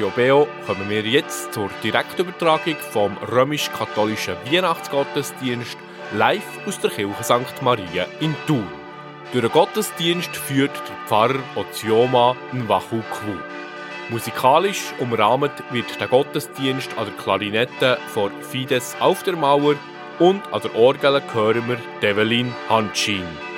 Radio Beo kommen wir jetzt zur Direktübertragung vom römisch-katholischen Weihnachtsgottesdienst live aus der Kirche St. Maria in Thun. Durch den Gottesdienst führt der Pfarrer Ozioma Nwachukwu. Musikalisch umrahmt wird der Gottesdienst an der Klarinette von Fides auf der Mauer und an der Orgel hören wir Develin Hanschin.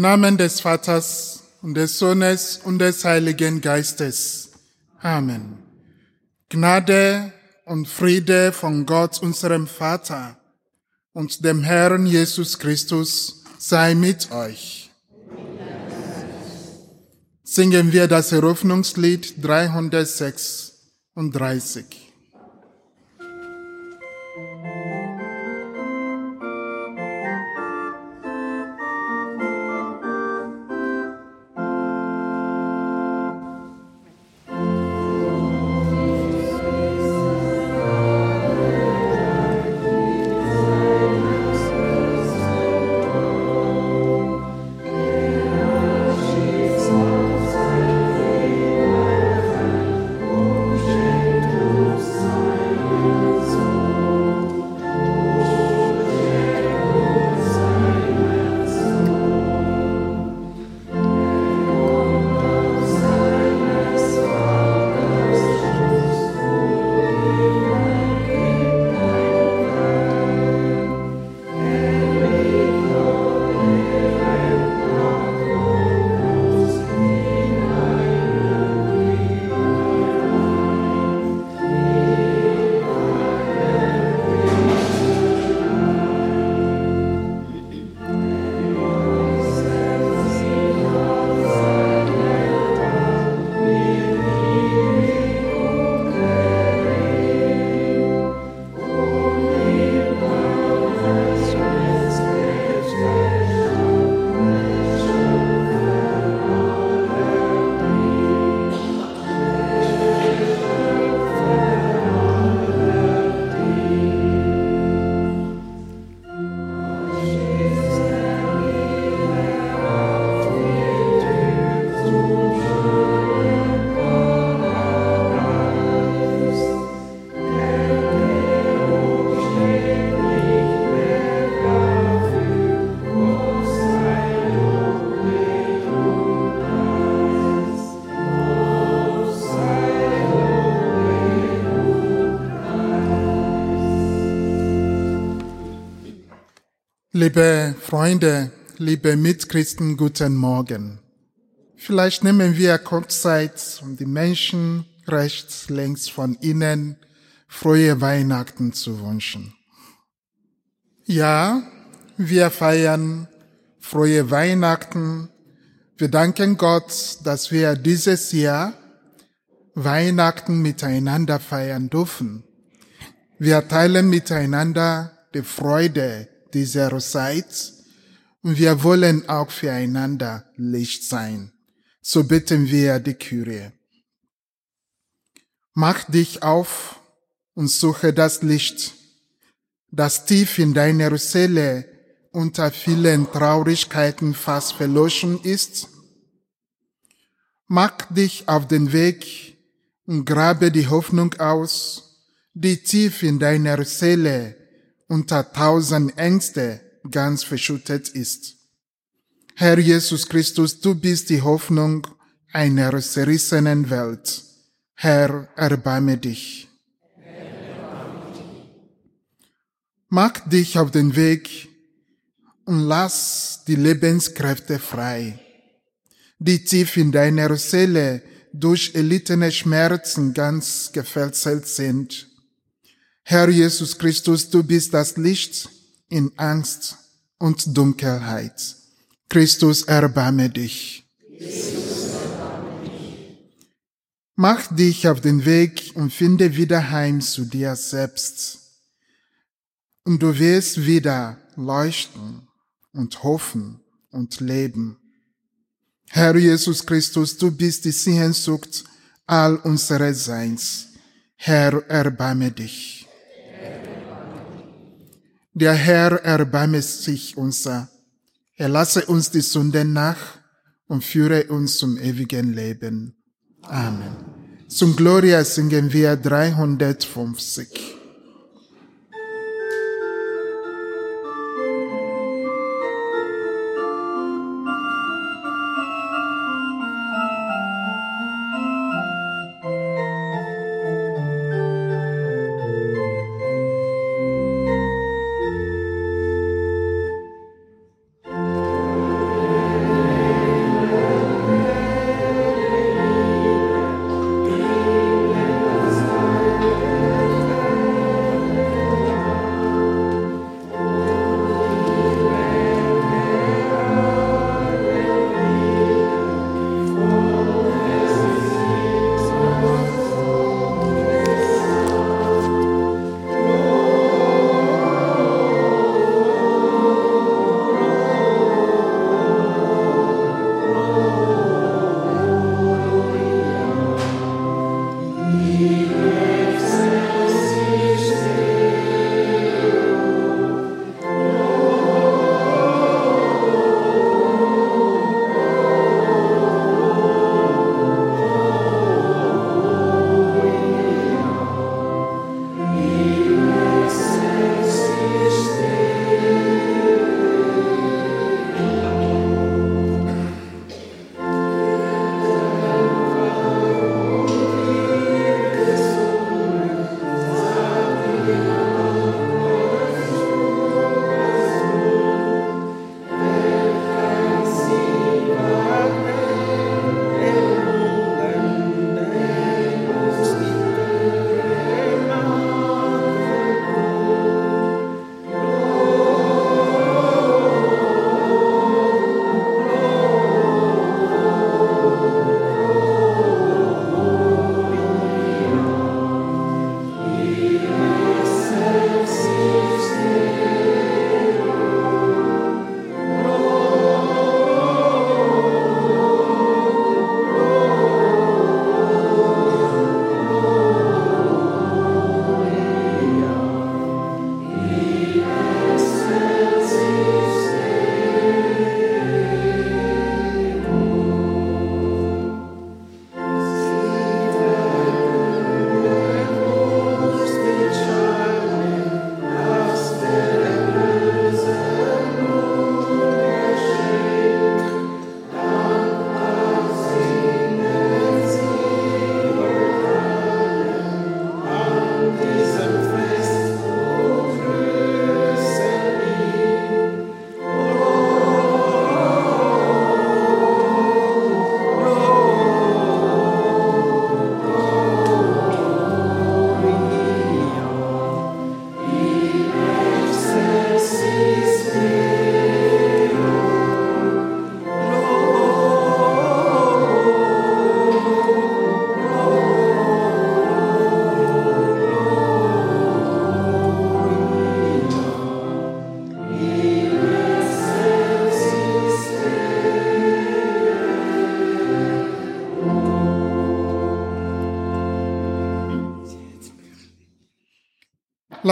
Namen des Vaters und des Sohnes und des Heiligen Geistes. Amen. Gnade und Friede von Gott, unserem Vater und dem Herrn Jesus Christus sei mit euch. Singen wir das Eröffnungslied 336. Liebe Freunde, liebe Mitchristen, guten Morgen. Vielleicht nehmen wir kurz Zeit, um die Menschen rechts, längs von Ihnen frohe Weihnachten zu wünschen. Ja, wir feiern frohe Weihnachten. Wir danken Gott, dass wir dieses Jahr Weihnachten miteinander feiern dürfen. Wir teilen miteinander die Freude dieser Zeit und wir wollen auch füreinander Licht sein. So bitten wir die Kyrie. Mach dich auf und suche das Licht, das tief in deiner Seele unter vielen Traurigkeiten fast verloschen ist. Mach dich auf den Weg und grabe die Hoffnung aus, die tief in deiner Seele unter tausend Ängste ganz verschüttet ist. Herr Jesus Christus, du bist die Hoffnung einer zerrissenen Welt. Herr, erbarme dich. Mach dich auf den Weg und lass die Lebenskräfte frei, die tief in deiner Seele durch erlittene Schmerzen ganz gefesselt sind. Herr Jesus Christus, du bist das Licht in Angst und Dunkelheit. Christus, erbarme dich. Mach dich auf den Weg und finde wieder heim zu dir selbst. Und du wirst wieder leuchten und hoffen und leben. Herr Jesus Christus, du bist die Sehnsucht all unseres Seins. Herr, erbarme dich. Der Herr erbarme sich unser. Er lasse uns die Sünden nach und führe uns zum ewigen Leben. Amen. Zum Gloria singen wir 350.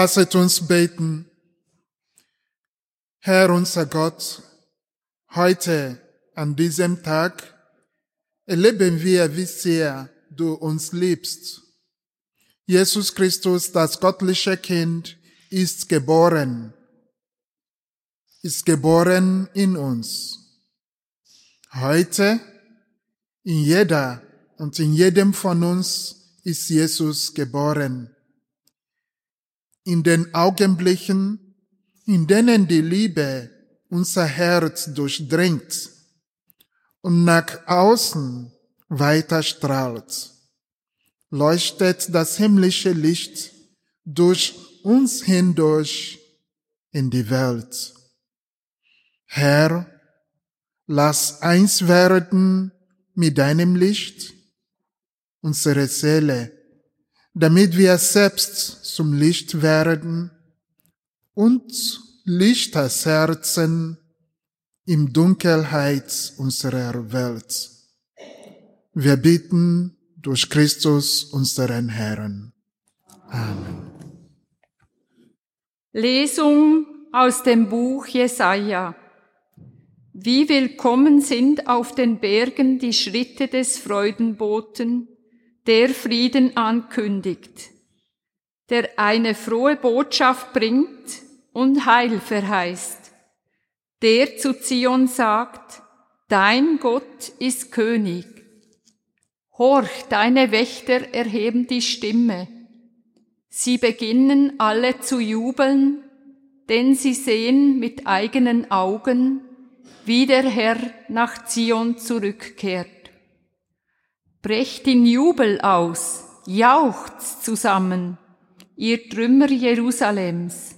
Lasset uns beten. Herr unser Gott, heute an diesem Tag erleben wir, wie sehr du uns liebst. Jesus Christus, das göttliche Kind, ist geboren, ist geboren in uns. Heute, in jeder und in jedem von uns ist Jesus geboren. In den Augenblicken, in denen die Liebe unser Herz durchdringt und nach außen weiter strahlt, leuchtet das himmlische Licht durch uns hindurch in die Welt. Herr, lass eins werden mit deinem Licht unsere Seele, damit wir selbst zum Licht werden und Lichtersherzen im Dunkelheit unserer Welt. Wir bitten durch Christus unseren Herrn. Amen. Lesung aus dem Buch Jesaja. Wie willkommen sind auf den Bergen die Schritte des Freudenboten, der Frieden ankündigt, der eine frohe Botschaft bringt und Heil verheißt, der zu Zion sagt, dein Gott ist König. Horch, deine Wächter erheben die Stimme. Sie beginnen alle zu jubeln, denn sie sehen mit eigenen Augen, wie der Herr nach Zion zurückkehrt. Brecht in Jubel aus, jauchzt zusammen, ihr Trümmer Jerusalems,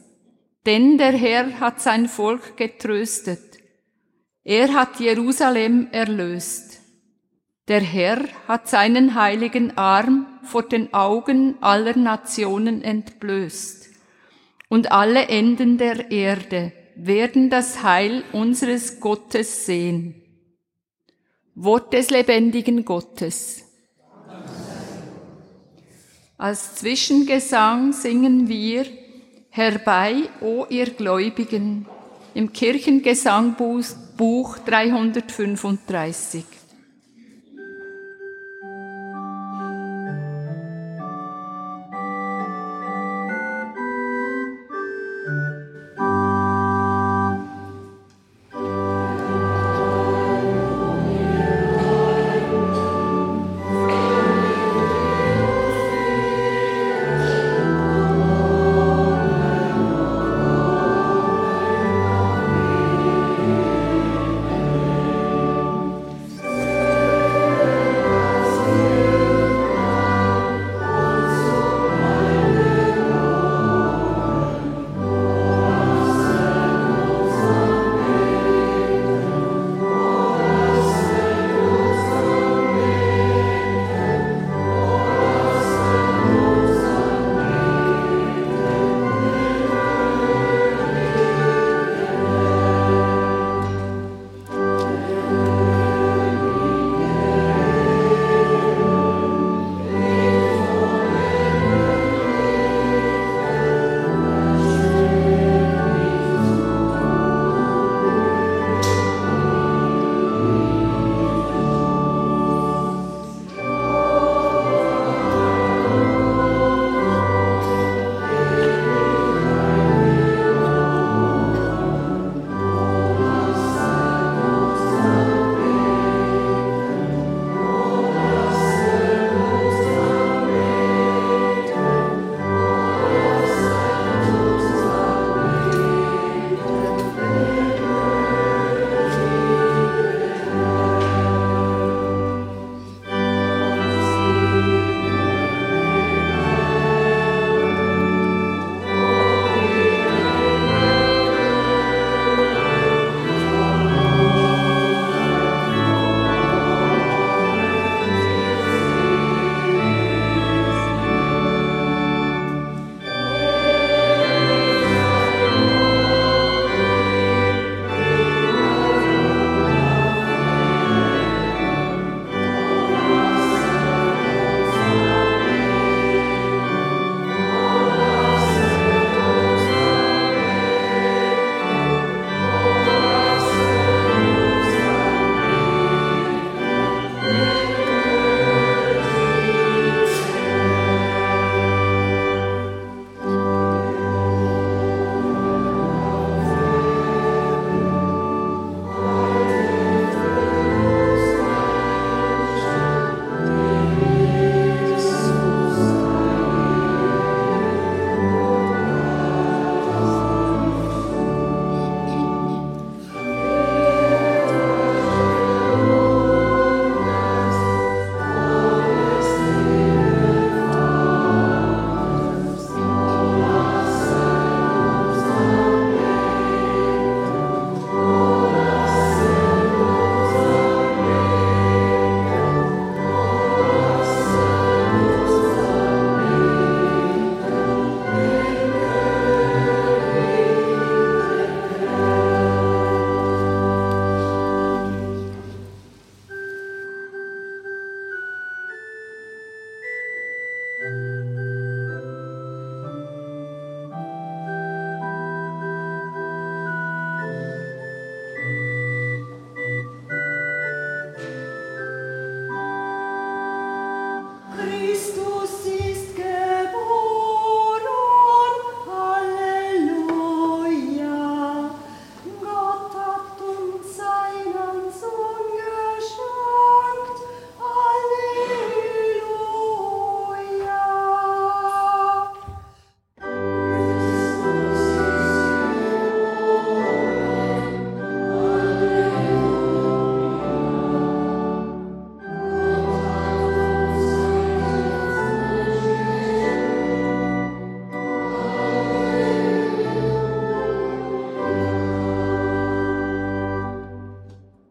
denn der Herr hat sein Volk getröstet. Er hat Jerusalem erlöst. Der Herr hat seinen heiligen Arm vor den Augen aller Nationen entblößt und alle Enden der Erde werden das Heil unseres Gottes sehen. Wort des lebendigen Gottes. Als Zwischengesang singen wir Herbei, o ihr Gläubigen, im Kirchengesangbuch 335.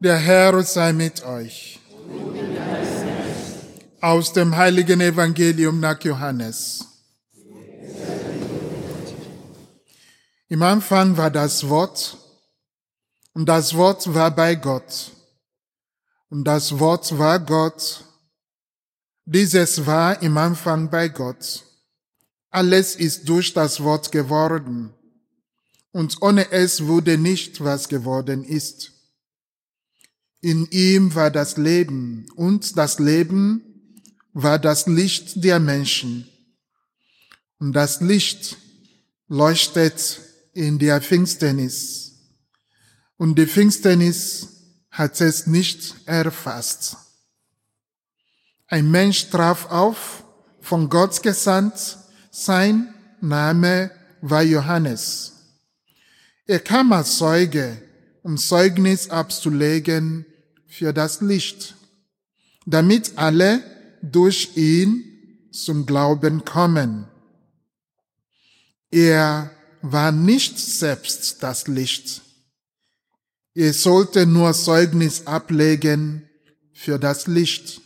Der Herr sei mit euch. Aus dem heiligen Evangelium nach Johannes. Im Anfang war das Wort, und das Wort war bei Gott, und das Wort war Gott. Dieses war im Anfang bei Gott. Alles ist durch das Wort geworden, und ohne es wurde nicht, was geworden ist. In ihm war das Leben und das Leben war das Licht der Menschen. Und das Licht leuchtet in der Finsternis. Und die Finsternis hat es nicht erfasst. Ein Mensch traf auf, von Gott gesandt, sein Name war Johannes. Er kam als Zeuge, um Zeugnis abzulegen für das Licht, damit alle durch ihn zum Glauben kommen. Er war nicht selbst das Licht. Er sollte nur Zeugnis ablegen für das Licht.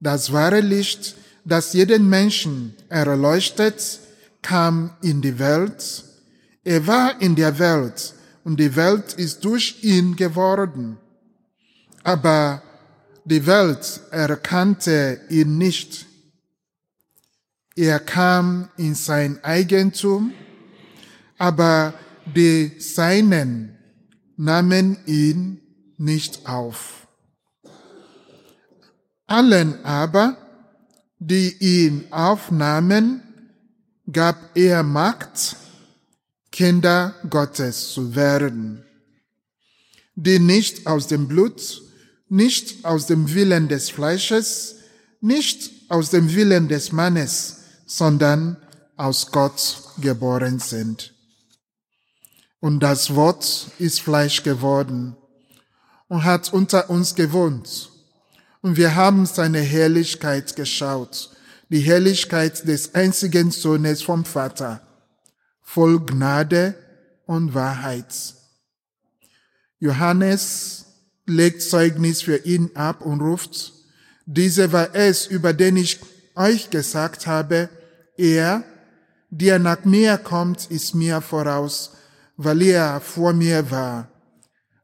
Das wahre Licht, das jeden Menschen erleuchtet, kam in die Welt. Er war in der Welt und die Welt ist durch ihn geworden aber die Welt erkannte ihn nicht. Er kam in sein Eigentum, aber die Seinen nahmen ihn nicht auf. Allen aber, die ihn aufnahmen, gab er Macht, Kinder Gottes zu werden, die nicht aus dem Blut nicht aus dem Willen des Fleisches, nicht aus dem Willen des Mannes, sondern aus Gott geboren sind. Und das Wort ist Fleisch geworden und hat unter uns gewohnt. Und wir haben seine Herrlichkeit geschaut, die Herrlichkeit des einzigen Sohnes vom Vater, voll Gnade und Wahrheit. Johannes legt Zeugnis für ihn ab und ruft, diese war es, über den ich euch gesagt habe, er, der nach mir kommt, ist mir voraus, weil er vor mir war.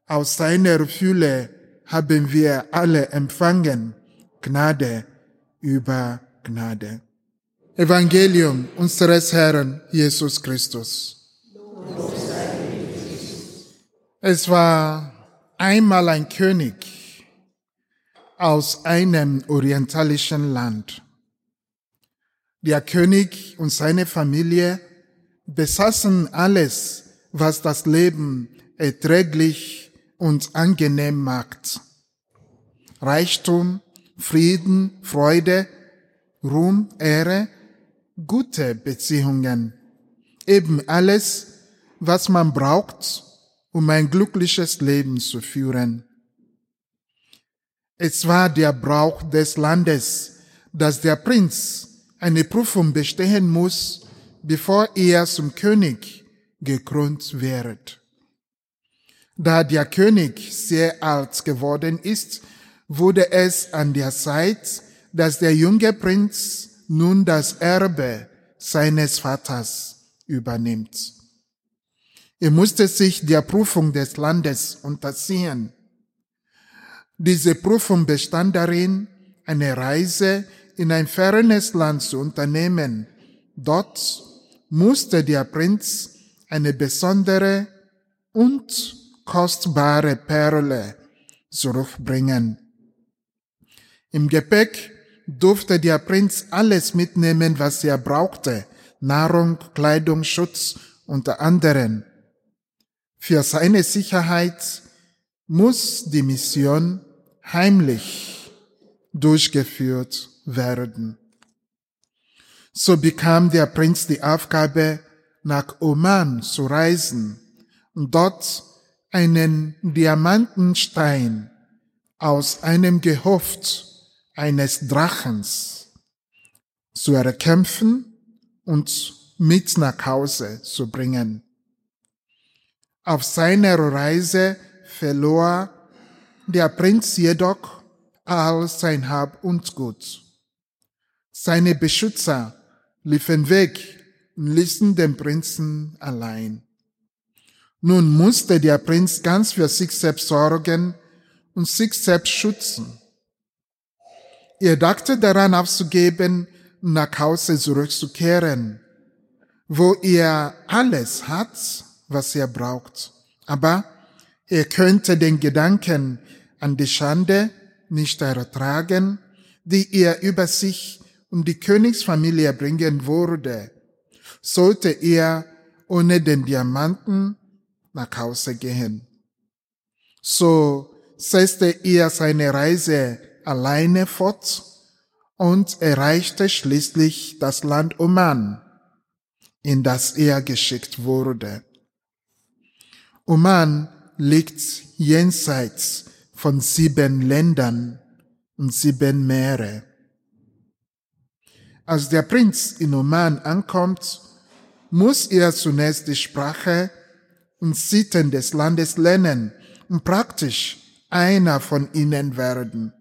Aus seiner Fülle haben wir alle empfangen, Gnade über Gnade. Evangelium unseres Herrn Jesus Christus. Es war einmal ein König aus einem orientalischen Land. Der König und seine Familie besaßen alles, was das Leben erträglich und angenehm macht. Reichtum, Frieden, Freude, Ruhm, Ehre, gute Beziehungen. Eben alles, was man braucht, um ein glückliches Leben zu führen. Es war der Brauch des Landes, dass der Prinz eine Prüfung bestehen muss, bevor er zum König gekrönt wird. Da der König sehr alt geworden ist, wurde es an der Zeit, dass der junge Prinz nun das Erbe seines Vaters übernimmt. Er musste sich der Prüfung des Landes unterziehen. Diese Prüfung bestand darin, eine Reise in ein fernes Land zu unternehmen. Dort musste der Prinz eine besondere und kostbare Perle zurückbringen. Im Gepäck durfte der Prinz alles mitnehmen, was er brauchte, Nahrung, Kleidung, Schutz unter anderem. Für seine Sicherheit muss die Mission heimlich durchgeführt werden. So bekam der Prinz die Aufgabe, nach Oman zu reisen und dort einen Diamantenstein aus einem Gehöft eines Drachens zu erkämpfen und mit nach Hause zu bringen. Auf seiner Reise verlor der Prinz jedoch all sein Hab und Gut. Seine Beschützer liefen weg und ließen den Prinzen allein. Nun musste der Prinz ganz für sich selbst sorgen und sich selbst schützen. Er dachte daran aufzugeben, nach Hause zurückzukehren, wo er alles hat, was er braucht. Aber er könnte den Gedanken an die Schande nicht ertragen, die er über sich und die Königsfamilie bringen würde, sollte er ohne den Diamanten nach Hause gehen. So setzte er seine Reise alleine fort und erreichte schließlich das Land Oman, in das er geschickt wurde. Oman liegt jenseits von sieben Ländern und sieben Meere. Als der Prinz in Oman ankommt, muss er zunächst die Sprache und Sitten des Landes lernen und praktisch einer von ihnen werden.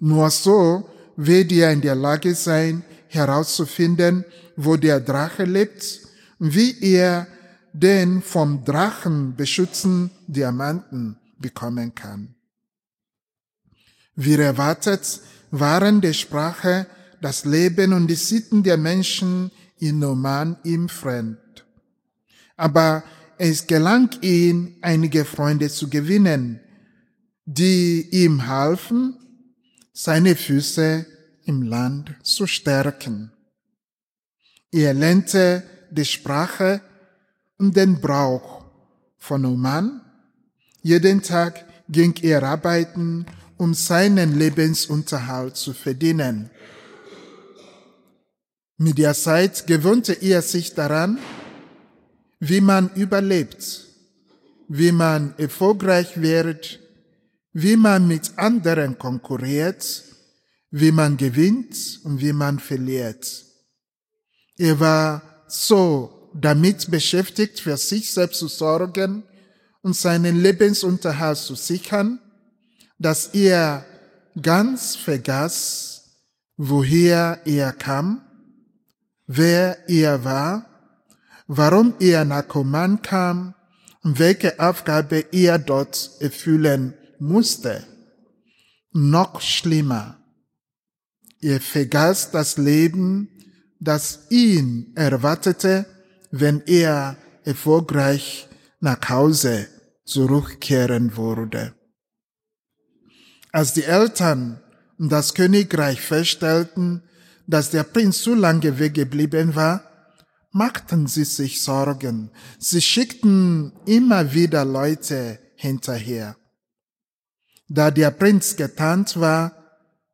Nur so wird er in der Lage sein, herauszufinden, wo der Drache lebt und wie er den vom Drachen beschützten Diamanten bekommen kann. Wie erwartet waren die Sprache, das Leben und die Sitten der Menschen in Oman ihm fremd. Aber es gelang ihm, einige Freunde zu gewinnen, die ihm halfen, seine Füße im Land zu stärken. Er lernte die Sprache und den Brauch von Oman. Jeden Tag ging er arbeiten, um seinen Lebensunterhalt zu verdienen. Mit der Zeit gewöhnte er sich daran, wie man überlebt, wie man erfolgreich wird, wie man mit anderen konkurriert, wie man gewinnt und wie man verliert. Er war so damit beschäftigt, für sich selbst zu sorgen und seinen Lebensunterhalt zu sichern, dass er ganz vergaß, woher er kam, wer er war warum er nach Oman kam und welche Aufgabe er dort erfüllen musste. Noch schlimmer, er vergaß das Leben, das ihn erwartete, wenn er erfolgreich nach Hause zurückkehren würde. Als die Eltern und das Königreich feststellten, dass der Prinz zu lange weggeblieben war, machten sie sich Sorgen. Sie schickten immer wieder Leute hinterher. Da der Prinz getarnt war,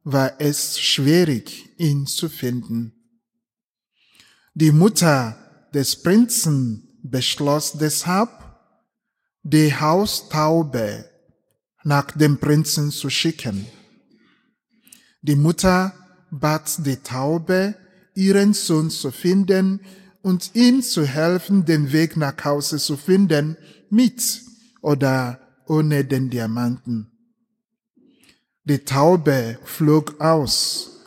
war es schwierig, ihn zu finden. Die Mutter des Prinzen beschloss deshalb, die Haustaube nach dem Prinzen zu schicken. Die Mutter bat die Taube, ihren Sohn zu finden und ihm zu helfen, den Weg nach Hause zu finden, mit oder ohne den Diamanten. Die Taube flog aus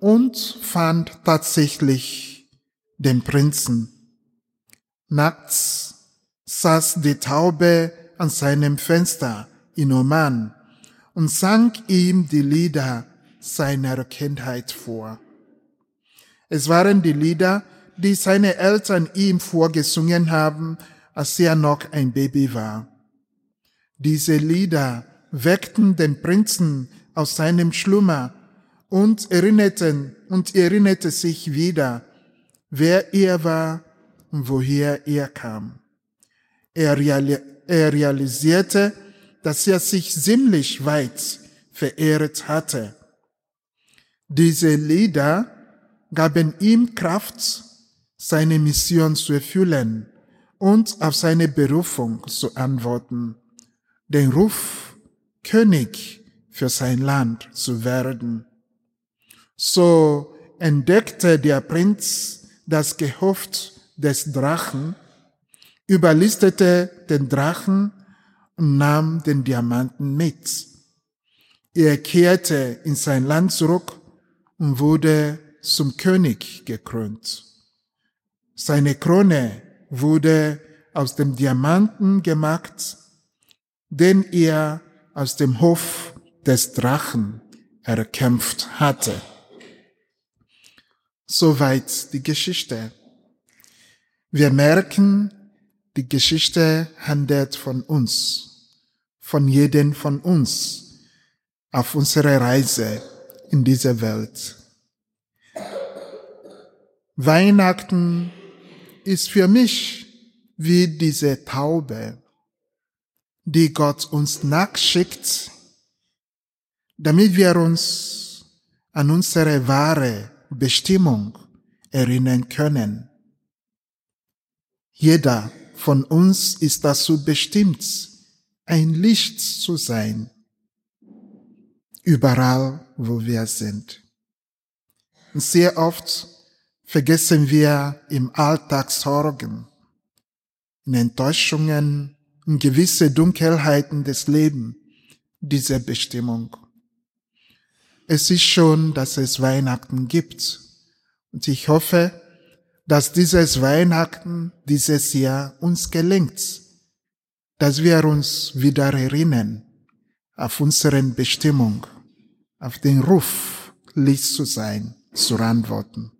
und fand tatsächlich den Prinzen. Nachts saß die Taube an seinem Fenster in Oman und sang ihm die Lieder seiner Kindheit vor. Es waren die Lieder, die seine Eltern ihm vorgesungen haben, als er noch ein Baby war. Diese Lieder weckten den Prinzen aus seinem Schlummer und erinnerten und erinnerte sich wieder, wer er war und woher er kam. Er, reali er realisierte, dass er sich ziemlich weit verehrt hatte. Diese Lieder gaben ihm Kraft seine Mission zu erfüllen und auf seine Berufung zu antworten, den Ruf, König für sein Land zu werden. So entdeckte der Prinz das Gehofft des Drachen, überlistete den Drachen und nahm den Diamanten mit. Er kehrte in sein Land zurück und wurde zum König gekrönt. Seine Krone wurde aus dem Diamanten gemacht, den er aus dem Hof des Drachen erkämpft hatte. Soweit die Geschichte. Wir merken, die Geschichte handelt von uns, von jedem von uns auf unserer Reise in dieser Welt. Weihnachten ist für mich wie diese Taube, die Gott uns nachschickt, damit wir uns an unsere wahre Bestimmung erinnern können. Jeder von uns ist dazu bestimmt, ein Licht zu sein, überall, wo wir sind. Und sehr oft vergessen wir im Alltag Sorgen, in Enttäuschungen und gewisse Dunkelheiten des Lebens diese Bestimmung. Es ist schon, dass es Weihnachten gibt. Und ich hoffe, dass dieses Weihnachten dieses Jahr uns gelingt, dass wir uns wieder erinnern auf unseren Bestimmung, auf den Ruf, Licht zu sein, zu antworten.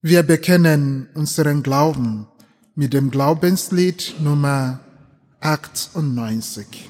Wir bekennen unseren Glauben mit dem Glaubenslied Nummer 98.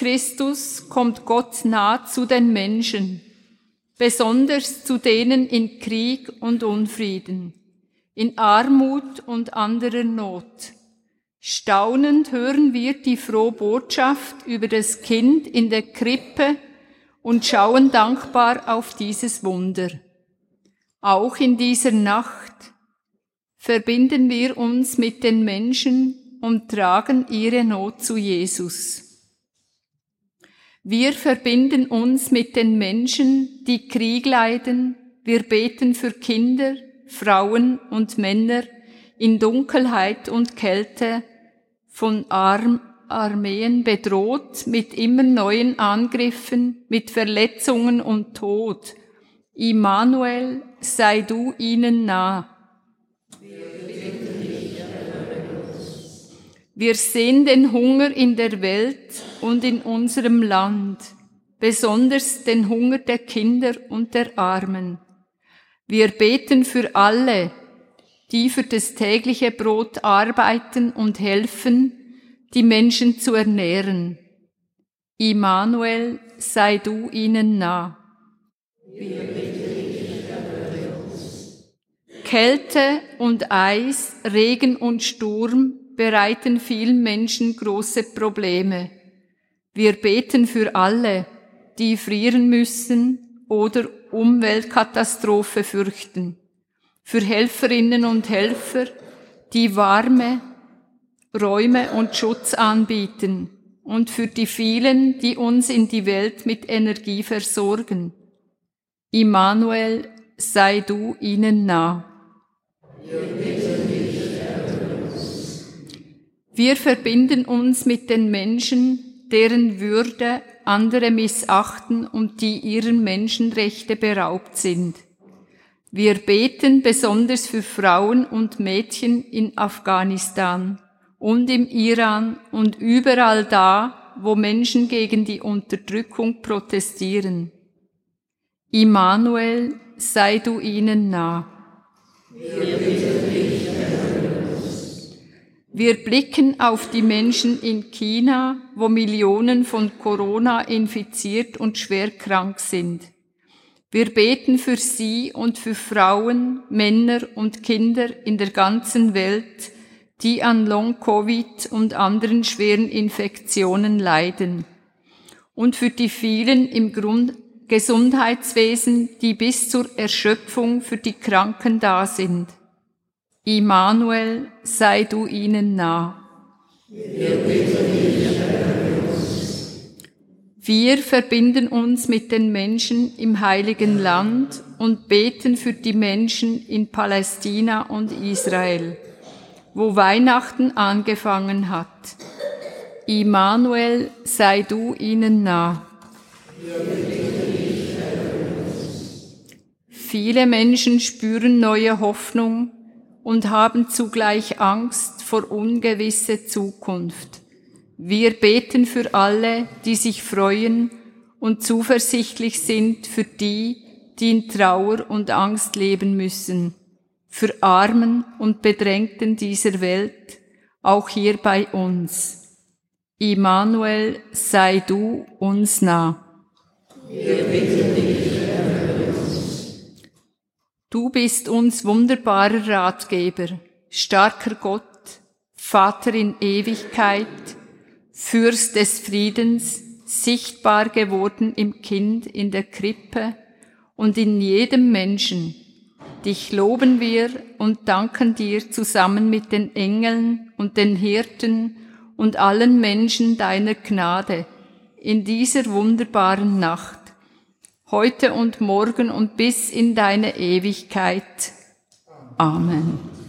Christus kommt Gott nah zu den Menschen, besonders zu denen in Krieg und Unfrieden, in Armut und anderer Not. Staunend hören wir die frohe Botschaft über das Kind in der Krippe und schauen dankbar auf dieses Wunder. Auch in dieser Nacht verbinden wir uns mit den Menschen, und tragen ihre Not zu Jesus. Wir verbinden uns mit den Menschen, die Krieg leiden. Wir beten für Kinder, Frauen und Männer in Dunkelheit und Kälte von Arm Armeen bedroht mit immer neuen Angriffen, mit Verletzungen und Tod. Immanuel, sei du ihnen nah. Wir sehen den Hunger in der Welt und in unserem Land, besonders den Hunger der Kinder und der Armen. Wir beten für alle, die für das tägliche Brot arbeiten und helfen, die Menschen zu ernähren. Immanuel, sei du ihnen nah. Kälte und Eis, Regen und Sturm bereiten vielen Menschen große Probleme. Wir beten für alle, die frieren müssen oder Umweltkatastrophe fürchten. Für Helferinnen und Helfer, die warme Räume und Schutz anbieten. Und für die vielen, die uns in die Welt mit Energie versorgen. Immanuel, sei du ihnen nah. Wir verbinden uns mit den Menschen, deren Würde andere missachten und die ihren Menschenrechte beraubt sind. Wir beten besonders für Frauen und Mädchen in Afghanistan und im Iran und überall da, wo Menschen gegen die Unterdrückung protestieren. Immanuel, sei du ihnen nah. Wir blicken auf die Menschen in China, wo Millionen von Corona infiziert und schwer krank sind. Wir beten für sie und für Frauen, Männer und Kinder in der ganzen Welt, die an Long-Covid und anderen schweren Infektionen leiden. Und für die vielen im Grund Gesundheitswesen, die bis zur Erschöpfung für die Kranken da sind. Immanuel, sei du ihnen nah. Wir verbinden uns mit den Menschen im heiligen Land und beten für die Menschen in Palästina und Israel wo Weihnachten angefangen hat. Immanuel, sei du ihnen nah. Viele Menschen spüren neue Hoffnung und haben zugleich Angst vor ungewisse Zukunft. Wir beten für alle, die sich freuen und zuversichtlich sind für die, die in Trauer und Angst leben müssen für Armen und Bedrängten dieser Welt, auch hier bei uns. Immanuel, sei du uns nah. Du bist uns wunderbarer Ratgeber, starker Gott, Vater in Ewigkeit, Fürst des Friedens, sichtbar geworden im Kind in der Krippe und in jedem Menschen, Dich loben wir und danken dir zusammen mit den Engeln und den Hirten und allen Menschen deiner Gnade in dieser wunderbaren Nacht, heute und morgen und bis in deine Ewigkeit. Amen.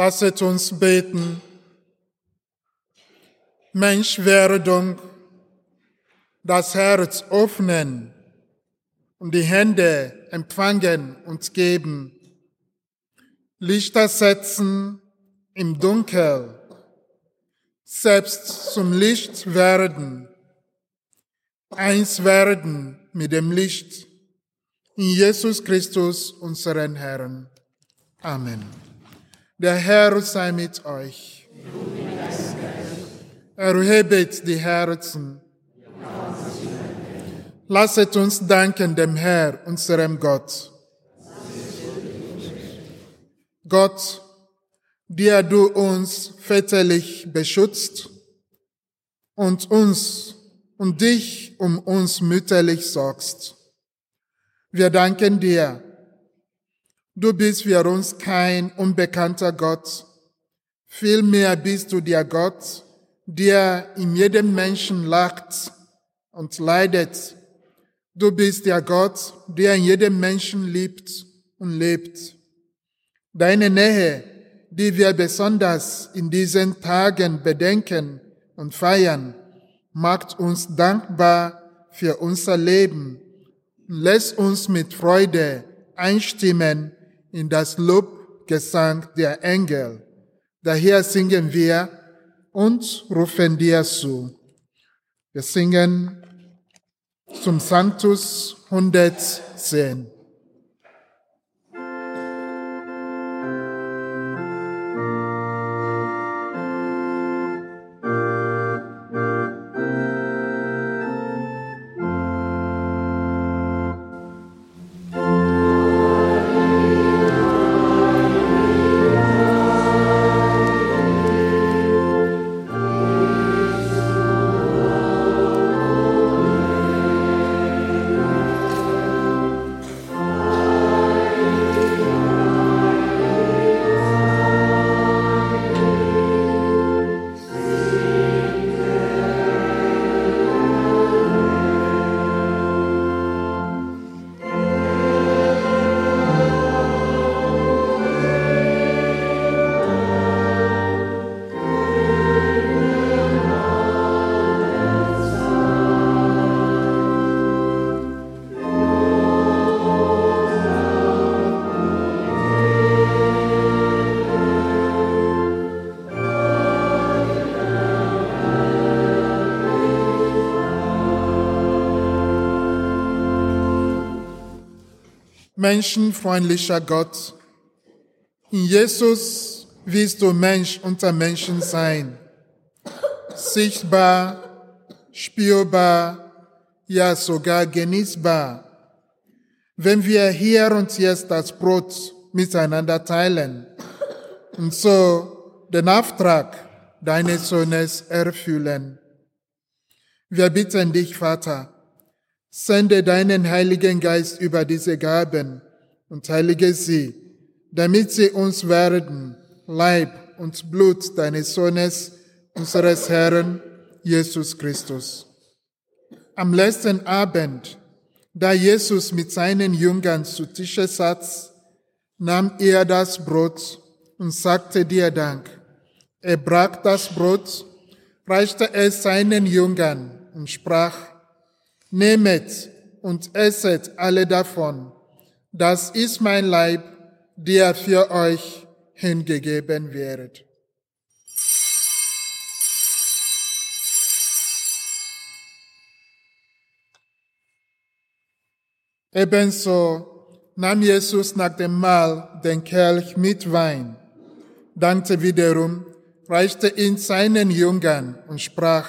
Lasset uns beten. Menschwerdung, das Herz öffnen und die Hände empfangen und geben. Lichter setzen im Dunkel, selbst zum Licht werden, eins werden mit dem Licht in Jesus Christus, unseren Herrn. Amen. Der Herr sei mit euch. Erhebet die Herzen. Lasset uns danken dem Herr, unserem Gott. Gott, der du uns väterlich beschützt und uns und dich um uns mütterlich sorgst. Wir danken dir. Du bist für uns kein unbekannter Gott. Vielmehr bist du der Gott, der in jedem Menschen lacht und leidet. Du bist der Gott, der in jedem Menschen liebt und lebt. Deine Nähe, die wir besonders in diesen Tagen bedenken und feiern, macht uns dankbar für unser Leben und lässt uns mit Freude einstimmen in das Lobgesang der Engel. Daher singen wir und rufen dir zu. Wir singen zum Sanctus 110. menschenfreundlicher Gott. In Jesus willst du Mensch unter Menschen sein. Sichtbar, spürbar, ja sogar genießbar. Wenn wir hier und jetzt das Brot miteinander teilen und so den Auftrag deines Sohnes erfüllen. Wir bitten dich, Vater, Sende deinen Heiligen Geist über diese Gaben und heilige sie, damit sie uns werden, Leib und Blut deines Sohnes, unseres Herrn Jesus Christus. Am letzten Abend, da Jesus mit seinen Jüngern zu Tische saß, nahm er das Brot und sagte dir Dank. Er brach das Brot, reichte es seinen Jüngern und sprach, Nehmet und esset alle davon. Das ist mein Leib, der für euch hingegeben wird. Ebenso nahm Jesus nach dem Mahl den Kelch mit Wein, dankte wiederum, reichte ihn seinen Jüngern und sprach,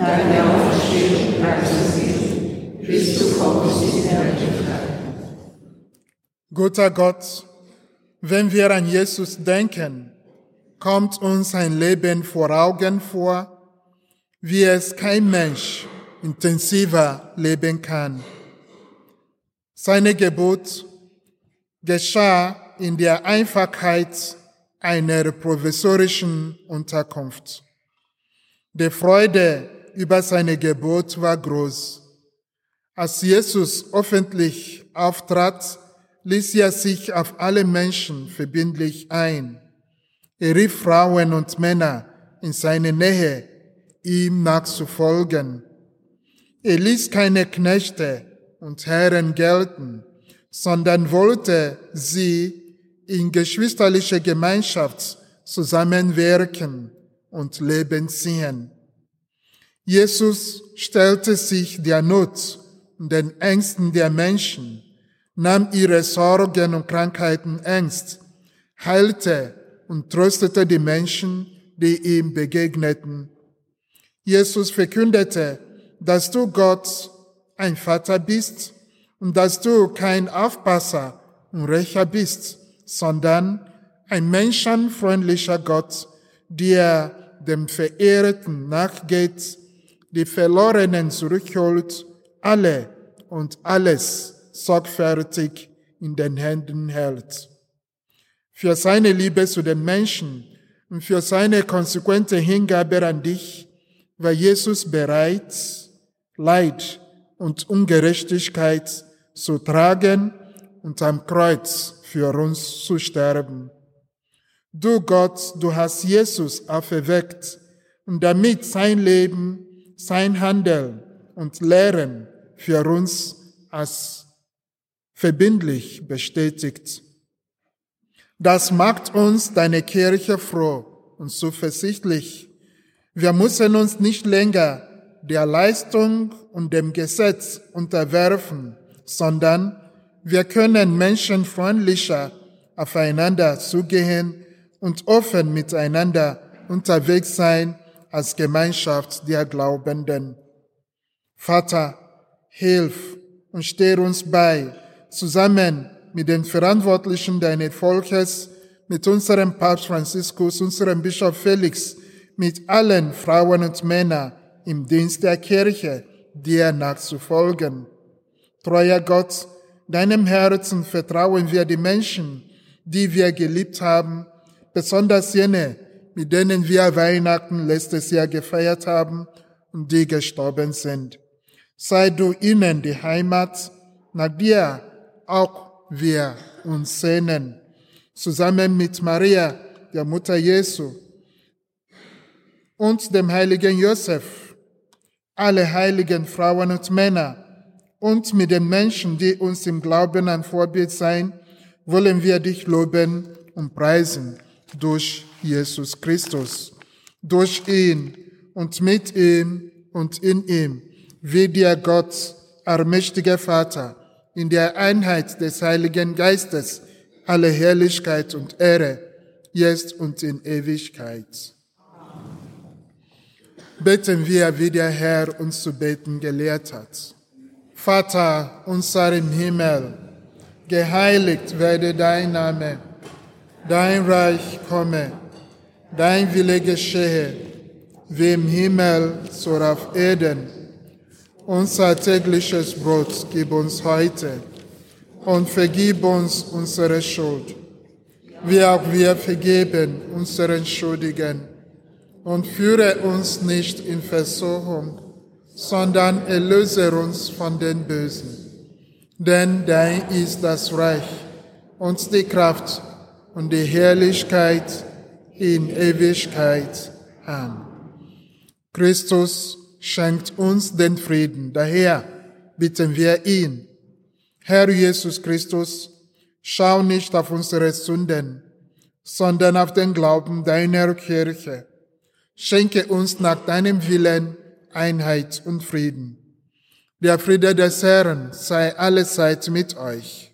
Deine Auferstehung preisen bis du kommst in Herrlichkeit. Guter Gott, wenn wir an Jesus denken, kommt uns ein Leben vor Augen vor, wie es kein Mensch intensiver leben kann. Seine Geburt geschah in der Einfachheit einer provisorischen Unterkunft. Die Freude über seine Geburt war groß. Als Jesus öffentlich auftrat, ließ er sich auf alle Menschen verbindlich ein. Er rief Frauen und Männer in seine Nähe, ihm nachzufolgen. Er ließ keine Knechte und Herren gelten, sondern wollte sie in geschwisterlicher Gemeinschaft zusammenwirken und Leben ziehen. Jesus stellte sich der Not und den Ängsten der Menschen, nahm ihre Sorgen und Krankheiten ernst, heilte und tröstete die Menschen, die ihm begegneten. Jesus verkündete, dass du Gott ein Vater bist und dass du kein Aufpasser und Rächer bist, sondern ein menschenfreundlicher Gott, der dem Verehrten nachgeht, die Verlorenen zurückholt, alle und alles sorgfältig in den Händen hält. Für seine Liebe zu den Menschen und für seine konsequente Hingabe an dich war Jesus bereit, Leid und Ungerechtigkeit zu tragen und am Kreuz für uns zu sterben. Du Gott, du hast Jesus auferweckt und damit sein Leben, sein Handeln und Lehren für uns als verbindlich bestätigt. Das macht uns deine Kirche froh und zuversichtlich. Wir müssen uns nicht länger der Leistung und dem Gesetz unterwerfen, sondern wir können menschenfreundlicher aufeinander zugehen und offen miteinander unterwegs sein als Gemeinschaft der Glaubenden. Vater, hilf und steh uns bei, zusammen mit den Verantwortlichen deines Volkes, mit unserem Papst Franziskus, unserem Bischof Felix, mit allen Frauen und Männern im Dienst der Kirche, dir nachzufolgen. Treuer Gott, deinem Herzen vertrauen wir die Menschen, die wir geliebt haben, besonders jene, mit denen wir Weihnachten letztes Jahr gefeiert haben und die gestorben sind. Sei du ihnen die Heimat, nach dir auch wir uns sehnen, zusammen mit Maria, der Mutter Jesu, und dem heiligen Josef, alle heiligen Frauen und Männer, und mit den Menschen, die uns im Glauben ein Vorbild sein, wollen wir dich loben und preisen durch Jesus Christus, durch ihn und mit ihm und in ihm, wie dir Gott, allmächtiger Vater, in der Einheit des Heiligen Geistes alle Herrlichkeit und Ehre, jetzt und in Ewigkeit. Beten wir, wie der Herr uns zu beten gelehrt hat. Vater unser im Himmel, geheiligt werde dein Name, dein Reich komme, dein Wille geschehe, wie im Himmel, so auf Erden. Unser tägliches Brot gib uns heute und vergib uns unsere Schuld, wie auch wir vergeben unseren Schuldigen. Und führe uns nicht in Versuchung, sondern erlöse uns von den Bösen. Denn dein ist das Reich und die Kraft und die Herrlichkeit in Ewigkeit. Amen. Christus schenkt uns den Frieden. Daher bitten wir ihn. Herr Jesus Christus, schau nicht auf unsere Sünden, sondern auf den Glauben deiner Kirche. Schenke uns nach deinem Willen Einheit und Frieden. Der Friede des Herrn sei allezeit mit euch.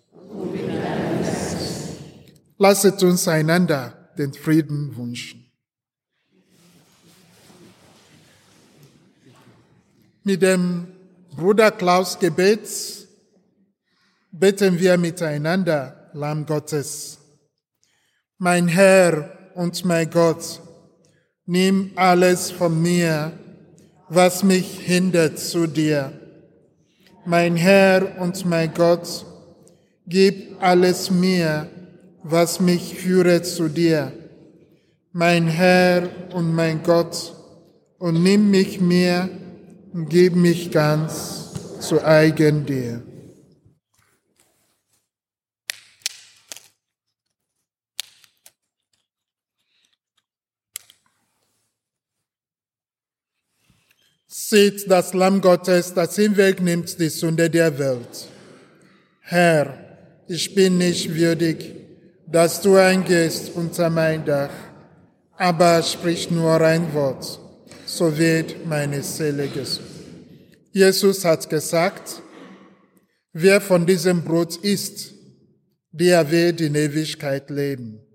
Lasset uns einander den Frieden wünschen. Mit dem Bruder Klaus Gebet beten wir miteinander, Lamm Gottes. Mein Herr und mein Gott, nimm alles von mir, was mich hindert zu dir. Mein Herr und mein Gott, gib alles mir, was mich führet zu dir. Mein Herr und mein Gott, und nimm mich mir, und gib mich ganz zu eigen dir. Seht das Lamm Gottes, das hinwegnimmt die Sünde der Welt. Herr, ich bin nicht würdig, dass du eingehst unter mein Dach, aber sprich nur ein Wort, so wird meine Seele gesund. Jesus hat gesagt, wer von diesem Brot isst, der wird in Ewigkeit leben.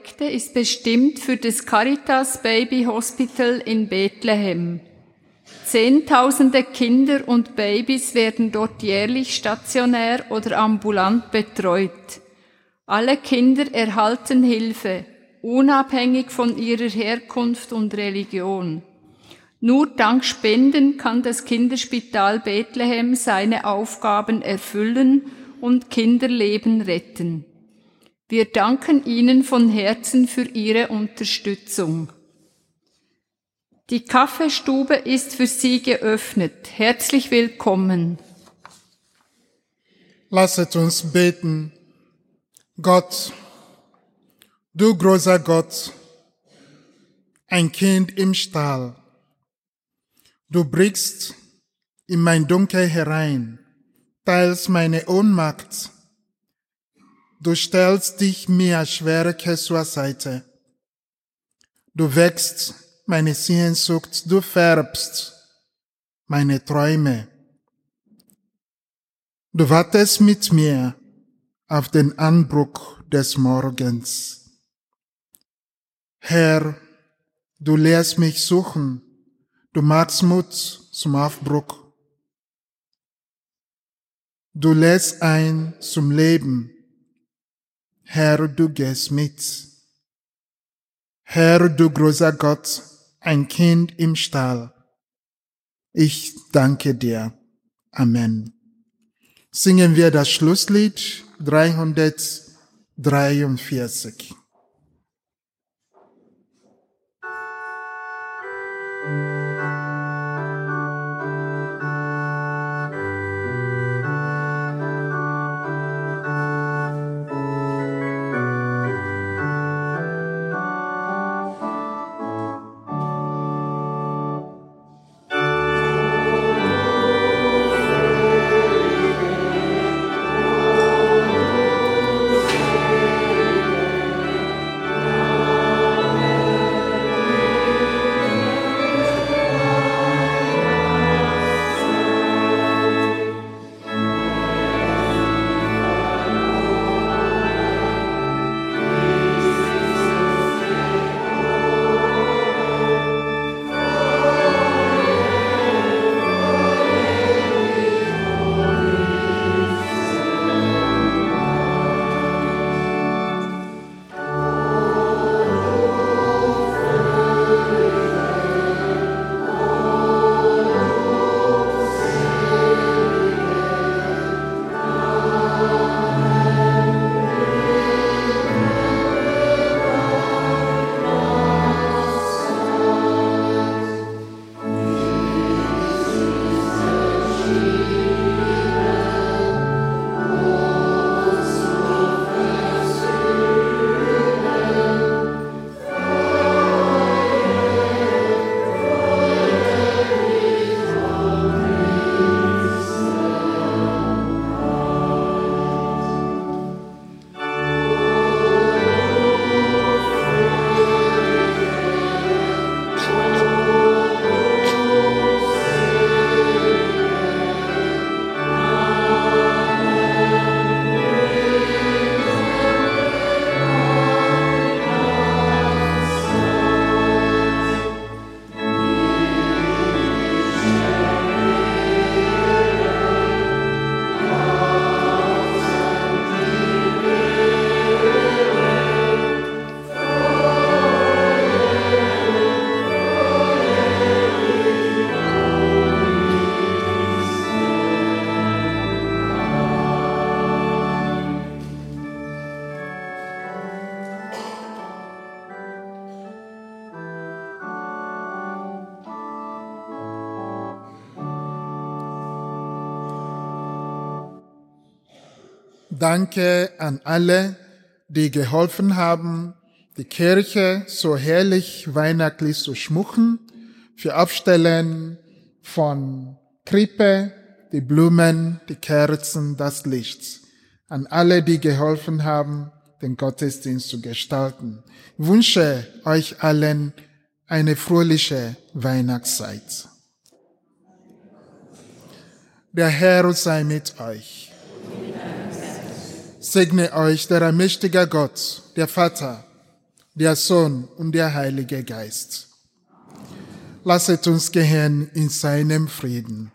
Kollekte ist bestimmt für das Caritas Baby Hospital in Bethlehem. Zehntausende Kinder und Babys werden dort jährlich stationär oder ambulant betreut. Alle Kinder erhalten Hilfe, unabhängig von ihrer Herkunft und Religion. Nur dank Spenden kann das Kinderspital Bethlehem seine Aufgaben erfüllen und Kinderleben retten. Wir danken Ihnen von Herzen für Ihre Unterstützung. Die Kaffeestube ist für Sie geöffnet. Herzlich willkommen. Lasset uns beten. Gott, du großer Gott, ein Kind im Stall, du brichst in mein Dunkel herein, teilst meine Ohnmacht, du stellst dich mir schwere zur Seite, du wächst meine Sehnsucht, du färbst meine Träume. Du wartest mit mir auf den Anbruch des Morgens. Herr, du lehrst mich suchen, du machst Mut zum Aufbruch. Du lässt ein zum Leben. Herr, du gehst mit. Herr, du großer Gott, ein Kind im Stall. Ich danke dir. Amen. Singen wir das Schlusslied 343. Danke an alle, die geholfen haben, die Kirche so herrlich weihnachtlich zu schmucken, für Aufstellen von Krippe, die Blumen, die Kerzen, das Licht. An alle, die geholfen haben, den Gottesdienst zu gestalten. Ich wünsche euch allen eine fröhliche Weihnachtszeit. Der Herr sei mit euch. Segne euch der allmächtige Gott, der Vater, der Sohn und der Heilige Geist. Lasset uns gehen in seinem Frieden.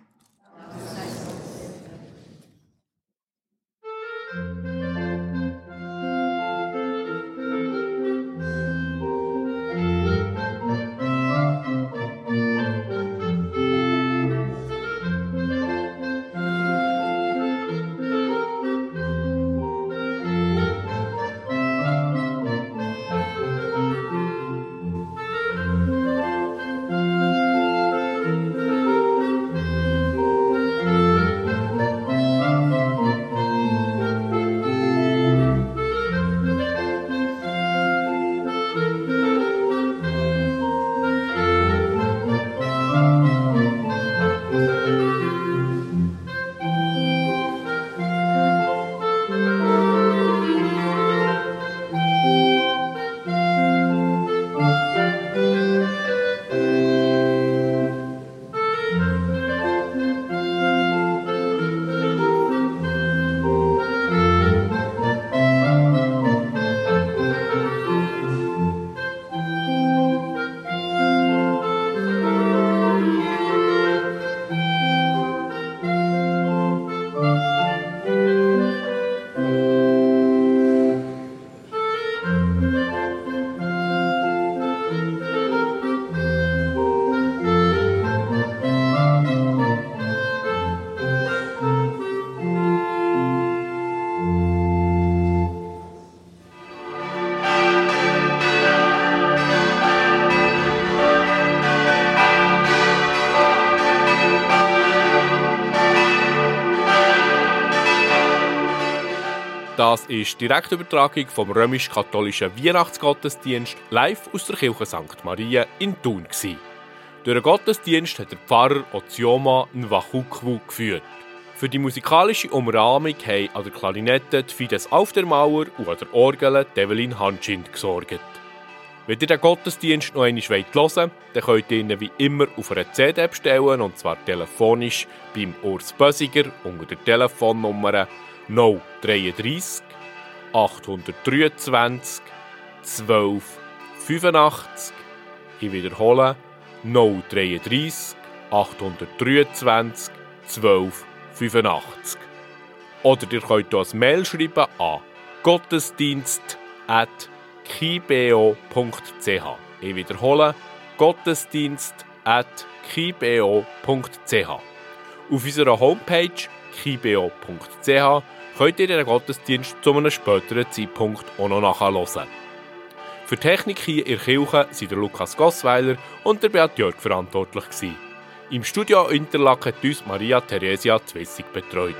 Das ist die Direktübertragung vom römisch-katholischen Weihnachtsgottesdienst live aus der Kirche St. Maria in Thun. Gewesen. Durch den Gottesdienst hat der Pfarrer Ozioma Nwachukwu geführt. Für die musikalische Umrahmung haben an der Klarinette die Fides auf der Mauer und an der Orgel Evelyn Hanschind gesorgt. Wenn ihr den Gottesdienst noch einmal hören wollt, dann könnt ihr ihn wie immer auf einer CD bestellen und zwar telefonisch beim Urs Bösiger unter der Telefonnummer 033 823 12 85. Ich wiederhole 033 823 12 85. Oder ihr könnt uns Mail schreiben an gottesdienst.kibeo.ch. Ich wiederhole gottesdienst.kibeo.ch. Auf unserer Homepage kibeo.ch könnt ihr den Gottesdienst zu einem späteren Zeitpunkt auch noch nachhören. Für Technik hier in der Kirche sind der Lukas Gossweiler und der Beat Jörg verantwortlich. Im Studio Interlaken hat uns Maria Theresia Zwissig betreut.